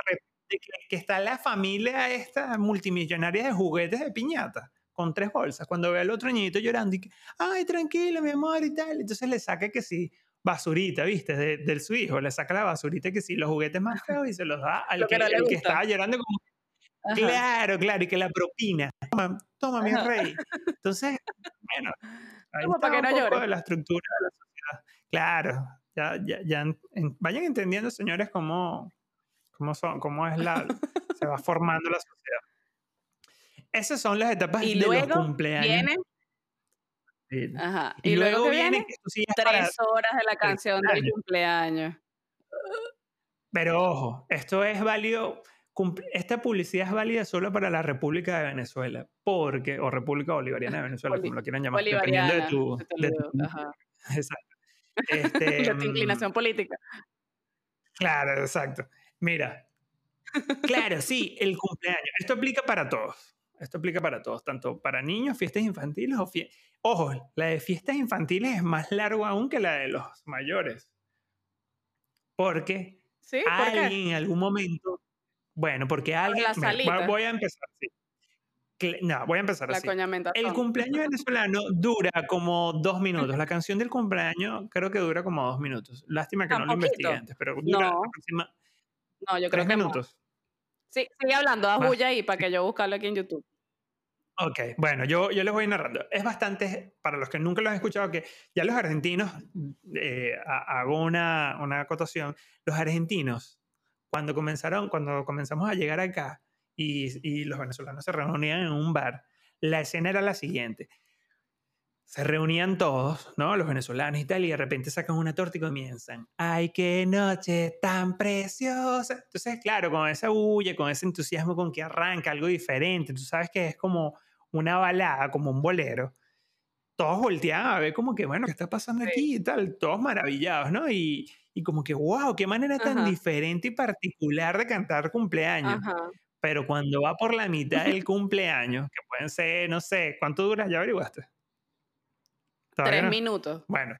que, que está la familia esta multimillonaria de juguetes de piñata, con tres bolsas, cuando ve al otro niñito llorando y que, ay, tranquilo, mi amor, y tal, entonces le saca que sí, basurita, ¿viste? De, del su hijo, le saca la basurita que sí, los juguetes más feos y se los da al Lo que que, no le que estaba llorando como Ajá. Claro, claro, y que la propina. Toma, toma mi rey. Entonces, bueno, ahí está para que un no poco llore. de la estructura de la sociedad. Claro, ya, ya, ya en- en- vayan entendiendo, señores, cómo, cómo, son, cómo es la, se va formando la sociedad. Esas son las etapas Y de los luego cumpleaños. viene, Sí. ajá, Y, luego, que viene, sí para- tres horas de la canción del cumpleaños. Pero ojo, esto es válido, esta publicidad es válida solo para la República de Venezuela, porque, o República Bolivariana de Venezuela, Boli- como lo quieran llamar, dependiendo de tu, de ajá. Exacto. Este, De tu mm, inclinación política. Claro, exacto. Mira, claro, sí, el cumpleaños. Esto aplica para todos. Esto aplica para todos, tanto para niños, fiestas infantiles o fie- Ojo, la de fiestas infantiles es más largo aún que la de los mayores. Porque ¿Sí? ¿Por qué? alguien en algún momento. Bueno, porque alguien. voy- a empezar así. No, voy a empezar La así. El cumpleaños venezolano dura como dos minutos. La canción del cumpleaños creo que dura como dos minutos. Lástima que ¿Tan no lo investigué antes, pero dura No. aproxima- No, yo creo tres que minutos. Sí, sigue hablando, Más. bulla ahí para que yo buscarlo aquí en YouTube. Ok, bueno, yo, yo les voy narrando. Es bastante, para los que nunca lo han escuchado, que ya los argentinos, eh, ha- hago una, una acotación, los argentinos, cuando comenzaron, cuando comenzamos a llegar acá y, y los venezolanos se reunían en un bar, la escena era la siguiente. Se reunían todos, ¿no? Los venezolanos y tal, y de repente sacan una torta y comienzan. ¡Ay, qué noche tan preciosa! Entonces, claro, con esa bulla, con ese entusiasmo con que arranca algo diferente, tú sabes que es como una balada, como un bolero. Todos volteaban a ver como que, bueno, ¿qué está pasando aquí y tal? Todos maravillados, ¿no? Y, y como que, wow, qué manera tan Ajá. diferente y particular de cantar cumpleaños. Ajá. Pero cuando va por la mitad del cumpleaños, que pueden ser, no sé, ¿cuánto dura? ¿Ya averiguaste? ¿Todavía Tres no? minutos. Bueno,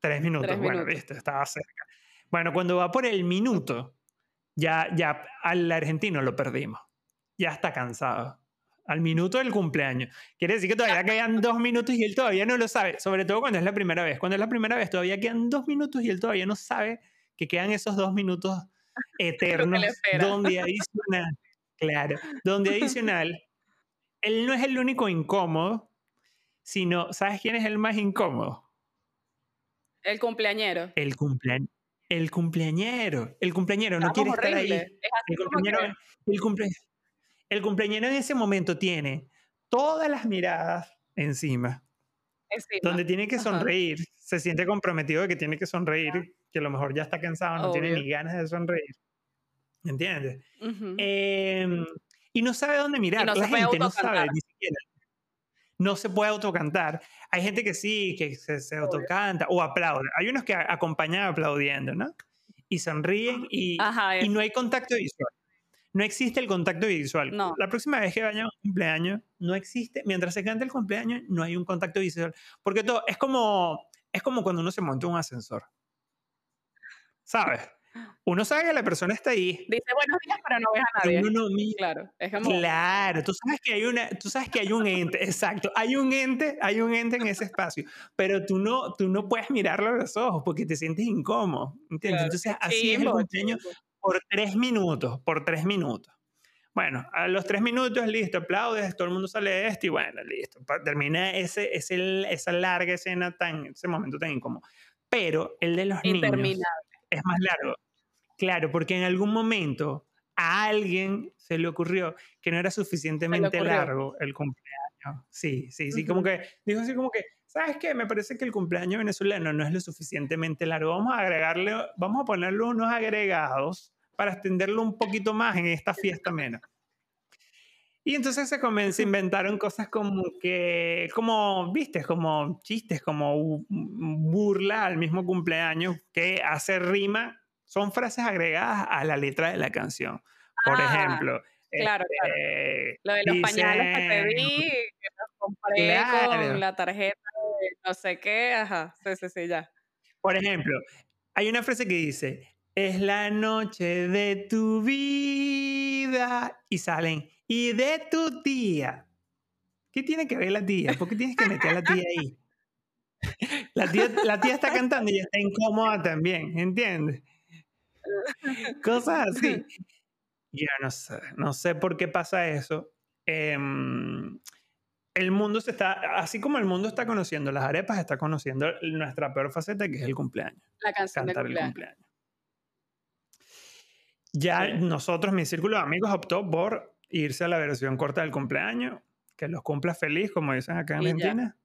tres minutos, Tres bueno, minutos. viste, estaba cerca. Bueno, cuando va por el minuto, ya, ya al argentino lo perdimos. Ya está cansado. Al minuto del cumpleaños. Quiere decir que todavía quedan dos minutos y él todavía no lo sabe. Sobre todo cuando es la primera vez. Cuando es la primera vez todavía quedan dos minutos y él todavía no sabe que quedan esos dos minutos eternos donde adicional, claro, donde adicional, él no es el único incómodo, sino, ¿sabes quién es el más incómodo? El cumpleañero. El cumpleañero. El cumpleañero. El cumpleañero no quiere estar ahí. Es El cumpleañero, el, cumple- el cumpleañero en ese momento tiene todas las miradas encima, encima. donde tiene que Ajá. sonreír. Se siente comprometido de que tiene que sonreír, que a lo mejor ya está cansado, no tiene ni ganas de sonreír. ¿Entiendes? Em, y no sabe dónde mirar. no La se puede gente no sabe autocantar. ni siquiera. No se puede autocantar. Hay gente que sí, que se, se autocanta o aplaude. Hay unos que acompañan aplaudiendo, ¿no? Y sonríen y, Ajá, y no hay contacto visual. No existe el contacto visual. No. La próxima vez que vaya a un cumpleaños, no existe, mientras se canta el cumpleaños, no hay un contacto visual. Porque todo, es como, es como cuando uno se monta un ascensor. ¿Sabes? Uno sabe que la persona está ahí, Dice buenos días, pero no ves a nadie. uno no mira. Claro, es como... Claro, tú sabes que hay una, tú sabes que hay un ente, exacto, hay un ente, hay un ente en ese espacio, pero tú no, tú no puedes mirarlo a los ojos porque te sientes incómodo, ¿entiendes? Claro, Entonces así es el chimbo, cumpleaños chimbo. Por tres minutos, por tres minutos. Bueno, a los tres minutos, listo, aplaudes, todo el mundo sale de esto y bueno, listo, termina ese, ese, esa larga escena tan, ese momento tan incómodo. Pero el de los niños es más largo. Claro, porque en algún momento a alguien se le ocurrió que no era suficientemente largo el cumpleaños. Sí, sí, sí, como Ujú. que dijo así como que, ¿sabes qué? Me parece que el cumpleaños venezolano no es lo suficientemente largo. Vamos a agregarle, vamos a ponerle unos agregados para extenderlo un poquito más en esta fiesta menos. Y entonces se comenzó, inventaron cosas como que, como, viste, como chistes, como bu- burla al mismo cumpleaños que hace rima, son frases agregadas a la letra de la canción. Por Ah, ejemplo, Claro, claro. eh, Lo de los pañales que te di, que los compré Claro. con la tarjeta de no sé qué, ajá, sí, sí, sí, ya. Por ejemplo, hay una frase que dice, es la noche de tu vida, y salen, y de tu tía. ¿Qué tiene que ver la tía? ¿Por qué tienes que meter a la tía ahí? La tía, la tía está cantando y está incómoda también, ¿entiendes? Cosas así. Yo no sé, no sé por qué pasa eso. Em, el mundo se está, así como el mundo está conociendo las arepas, está conociendo nuestra peor faceta, que es el cumpleaños, La canción de cantar el cumpleaños. cumpleaños. Ya Sí. nosotros, mi círculo de amigos, optó por irse a la versión corta del cumpleaños, que los cumpla feliz, como dicen acá en Y ya. Argentina.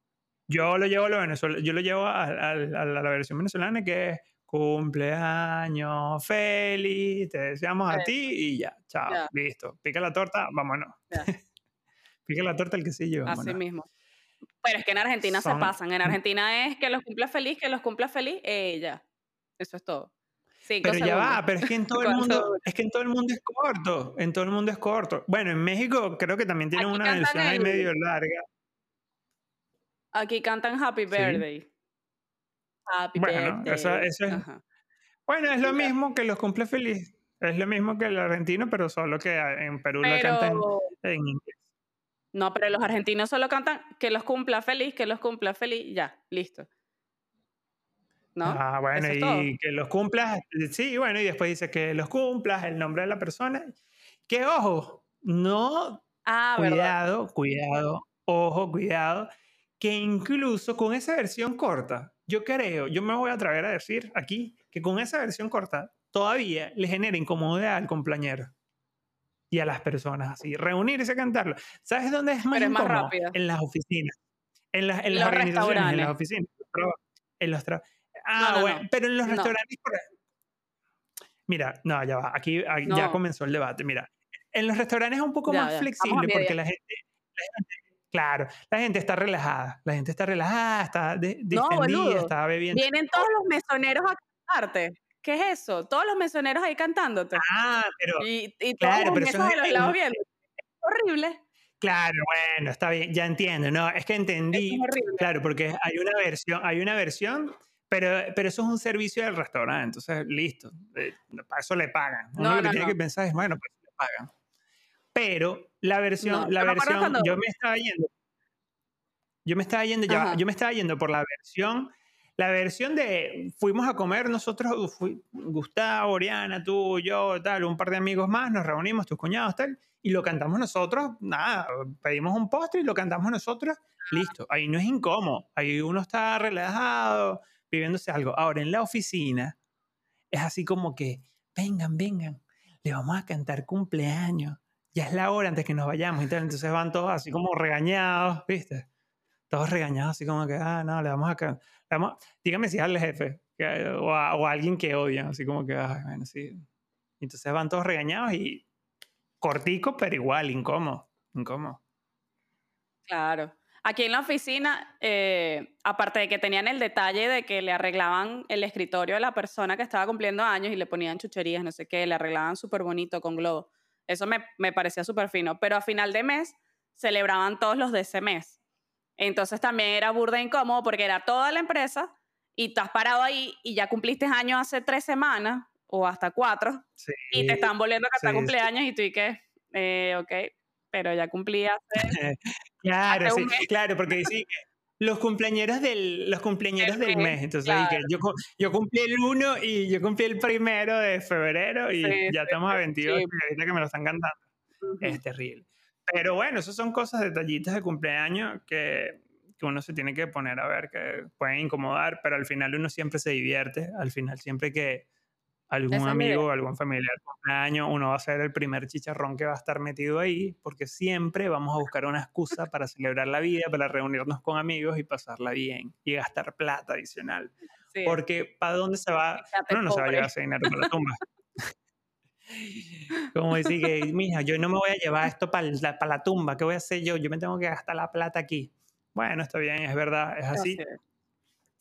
Yo lo llevo a, lo venezol- yo lo llevo a, a- a la la versión venezolana, que es cumpleaños feliz, te deseamos a ti y ya, chao, ya. listo. Pica la torta, vámonos. Ya. Pica la torta el quesillo, Así vámonos. mismo. Pero es que en Argentina Son- se pasan. En Argentina es que los cumpla feliz, que los cumpla feliz, eh, ya. Eso es todo. Pero ya va, pero es que en todo el ¿Cuánto mundo, dura? es que en todo el mundo es corto, en todo el mundo es corto. Bueno, en México creo que también tienen Aquí una versión ahí el- medio larga. Aquí cantan Happy Sí. Birthday. Happy Bueno, Birthday. eso- eso es- Ajá. Bueno, es lo mismo que los cumple feliz. Es lo mismo que el argentino, pero solo que en Perú lo cantan Pero, en inglés. no, pero los argentinos solo cantan que los cumpla feliz, que los cumpla feliz, ya, listo. ¿No? Ah, bueno, todo. y que los cumplas, sí, bueno, y después dice que los cumplas, el nombre de la persona. Que ojo, no, Ah, verdad. cuidado, cuidado, ojo, cuidado, que incluso con esa versión corta, yo creo, yo me voy a atrever a decir aquí que con esa versión corta todavía le genera incomodidad al cumpleañero y a las personas así. Reunirse a cantarlo. ¿Sabes dónde es más Pero es más rápido. En las oficinas. En las, en Los las organizaciones, en las oficinas. los En los Ah, No, no, bueno, no. pero en los restaurantes. Mira, no, ya va. Aquí, aquí ya comenzó el debate. Mira, en los restaurantes es un poco Ya, más ya. Flexible porque la gente, la gente- claro, la gente está relajada. La gente está relajada, está de- No, boludo. está bebiendo. Vienen todos los mesoneros a arte. ¿Qué es eso? Todos los mesoneros ahí cantándote. Ah, pero. Y, y claro, todos pero eso de los lados viendo. Es horrible. Claro, bueno, está bien, ya entiendo. No, es que entendí. Es. Claro, porque hay una versión, hay una versión, pero, pero eso es un servicio del restaurante, entonces listo. eh, para eso le pagan. Uno No, lo que no, tiene no. que pensar es, bueno, pues le pagan. Pero la versión, la versión, cuando- yo me estaba yendo. Yo me estaba yendo, ya, yo me estaba yendo por la versión, la versión de fuimos a comer nosotros, fui- Gustavo, Oriana, tú, yo, tal, un par de amigos más, nos reunimos, tus cuñados, tal, y lo cantamos nosotros, nada, pedimos un postre y lo cantamos nosotros, listo. Ahí no es incómodo, ahí uno está relajado, viviéndose algo. Ahora, en la oficina, es así como que, vengan, vengan, le vamos a cantar cumpleaños, ya es la hora antes que nos vayamos entonces van todos así como regañados, ¿viste? Todos regañados, así como que, ah, no, le vamos a cantar. Dígame si es al jefe que- o, a, o a alguien que odian, así como que, ah, bueno, sí. Entonces van todos regañados y cortico, pero igual, incómodo, incómodo. Claro. Aquí en la oficina, eh, aparte de que tenían el detalle de que le arreglaban el escritorio a la persona que estaba cumpliendo años y le ponían chucherías, no sé qué, le arreglaban súper bonito con globo. Eso me, me parecía súper fino. Pero a final de mes celebraban todos los de ese mes. Entonces también era burda incómodo porque era toda la empresa y estás parado ahí y ya cumpliste años hace tres semanas o hasta cuatro Sí, y te están volviendo a cantar sí, sí. cumpleaños y tú y que, eh, ok, pero ya cumplí hace Claro, sí, claro, porque sí, los cumpleañeros del, los cumpleaños Del mes. Entonces, y que claro. yo, yo cumplí el 1 y yo cumplí el primero de febrero y Sí, ya estamos a sí, 22 sí. ahorita que me lo están cantando. Ujú. Es terrible. Pero bueno, esas son cosas, detallitas de cumpleaños que, que uno se tiene que poner a ver, que pueden incomodar, pero al final uno siempre se divierte. Al final, siempre que algún Esa amigo idea. algún familiar cumpleaños, uno va a ser el primer chicharrón que va a estar metido ahí, porque siempre vamos a buscar una excusa para celebrar la vida, para reunirnos con amigos y pasarla bien y gastar plata adicional. Sí. Porque ¿para dónde se va? Uno no se va a llevar ese dinero para la tumba. Como decir que, mija, yo no me voy a llevar esto para la, para la tumba, ¿qué voy a hacer yo? Yo me tengo que gastar la plata aquí. Bueno, está bien, es verdad, es así. Así es.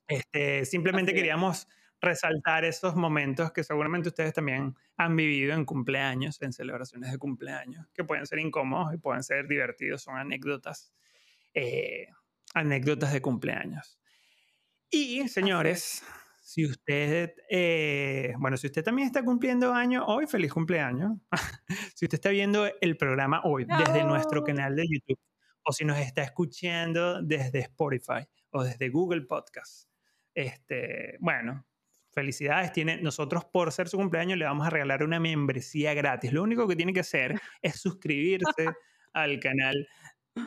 Este, simplemente Así es. Resaltar esos momentos que seguramente ustedes también han vivido en cumpleaños, en celebraciones de cumpleaños, que pueden ser incómodos y pueden ser divertidos, son anécdotas, eh, anécdotas de cumpleaños. Y, señores, si usted, eh, bueno, si usted también está cumpliendo año hoy, feliz cumpleaños. si usted está viendo el programa hoy desde nuestro canal de YouTube, o si nos está escuchando desde Spotify o desde Google Podcast, este, bueno, felicidades. Tiene, nosotros por ser su cumpleaños le vamos a regalar una membresía gratis. Lo único que tiene que hacer es suscribirse al canal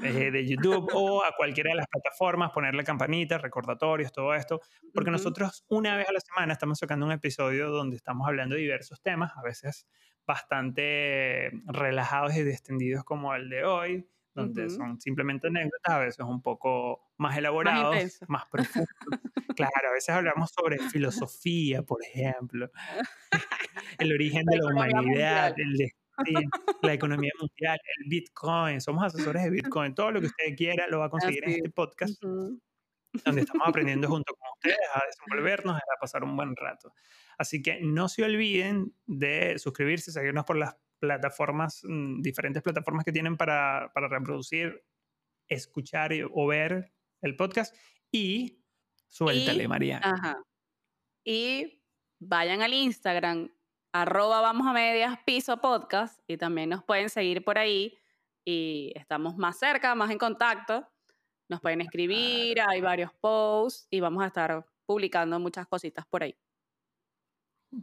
eh, de YouTube o a cualquiera de las plataformas, ponerle campanita, recordatorios, todo esto, porque Ujú. nosotros una vez a la semana estamos sacando un episodio donde estamos hablando de diversos temas, a veces bastante relajados y distendidos como el de hoy, donde Ujú. son simplemente anécdotas, a veces un poco más elaborados, intenso. más, profundos. claro, a veces hablamos sobre filosofía, por ejemplo, el origen de la mundial. el destino, la economía mundial, el Bitcoin, somos asesores de Bitcoin, todo lo que usted quiera lo va a conseguir en Así este podcast Ujú. donde estamos aprendiendo junto con ustedes a desenvolvernos, a pasar un buen rato. Así que no se olviden de suscribirse, seguirnos por las plataformas, mm, diferentes plataformas que tienen para, para reproducir, escuchar y- o ver el podcast y suéltale, Y- María. Ajá. Y vayan al Instagram, arroba vamos a medias piso podcast, y también nos pueden seguir por ahí. Y estamos más cerca, más en contacto. Nos pueden escribir, hay varios posts y vamos a estar publicando muchas cositas por ahí.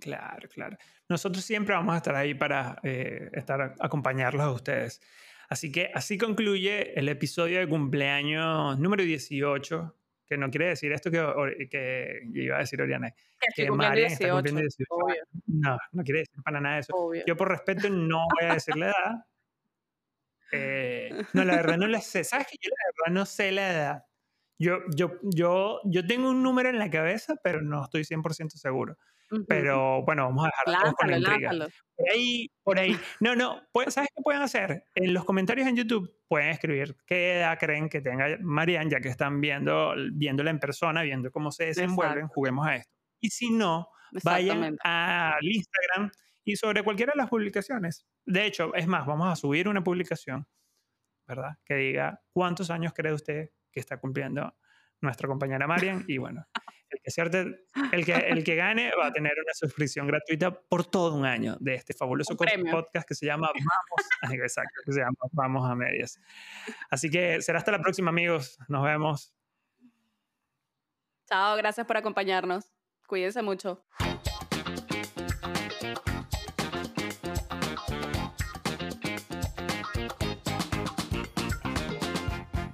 Claro, claro. Nosotros siempre vamos a estar ahí para eh, estar acompañarlos a ustedes. Así que así concluye el episodio de cumpleaños número 18, que no quiere decir esto que, Or- que iba a decir Oriana, Que que Marian está 18, cumpliendo 18 obvio. No, no quiere decir para nada eso. obvio. Yo por respeto no voy a decir la edad. Eh, no, la verdad no la sé. ¿Sabes que yo la verdad no sé la edad? Yo, yo, yo, yo tengo un número en la cabeza, pero no estoy 100% seguro. Pero bueno, vamos a dejar todos con la intriga. lánzalo. Por ahí, por ahí. No, no. pueden- ¿Sabes qué pueden hacer? En los comentarios en YouTube pueden escribir qué edad creen que tenga Marian, ya que están viendo, viéndola en persona, viendo cómo se desenvuelven, Exacto. juguemos a esto. Y si no, vayan al Instagram y sobre cualquiera de las publicaciones. De hecho, es más, vamos a subir una publicación, ¿verdad? Que diga cuántos años cree usted que está cumpliendo nuestra compañera Marian. Y bueno, el que, el, que, el que gane va a tener una suscripción gratuita por todo un año de este fabuloso podcast que se llama Vamos, exacto, que se llama Vamos a Medias. Así que será hasta la próxima, amigos. Nos vemos. Chao, gracias por acompañarnos. Cuídense mucho.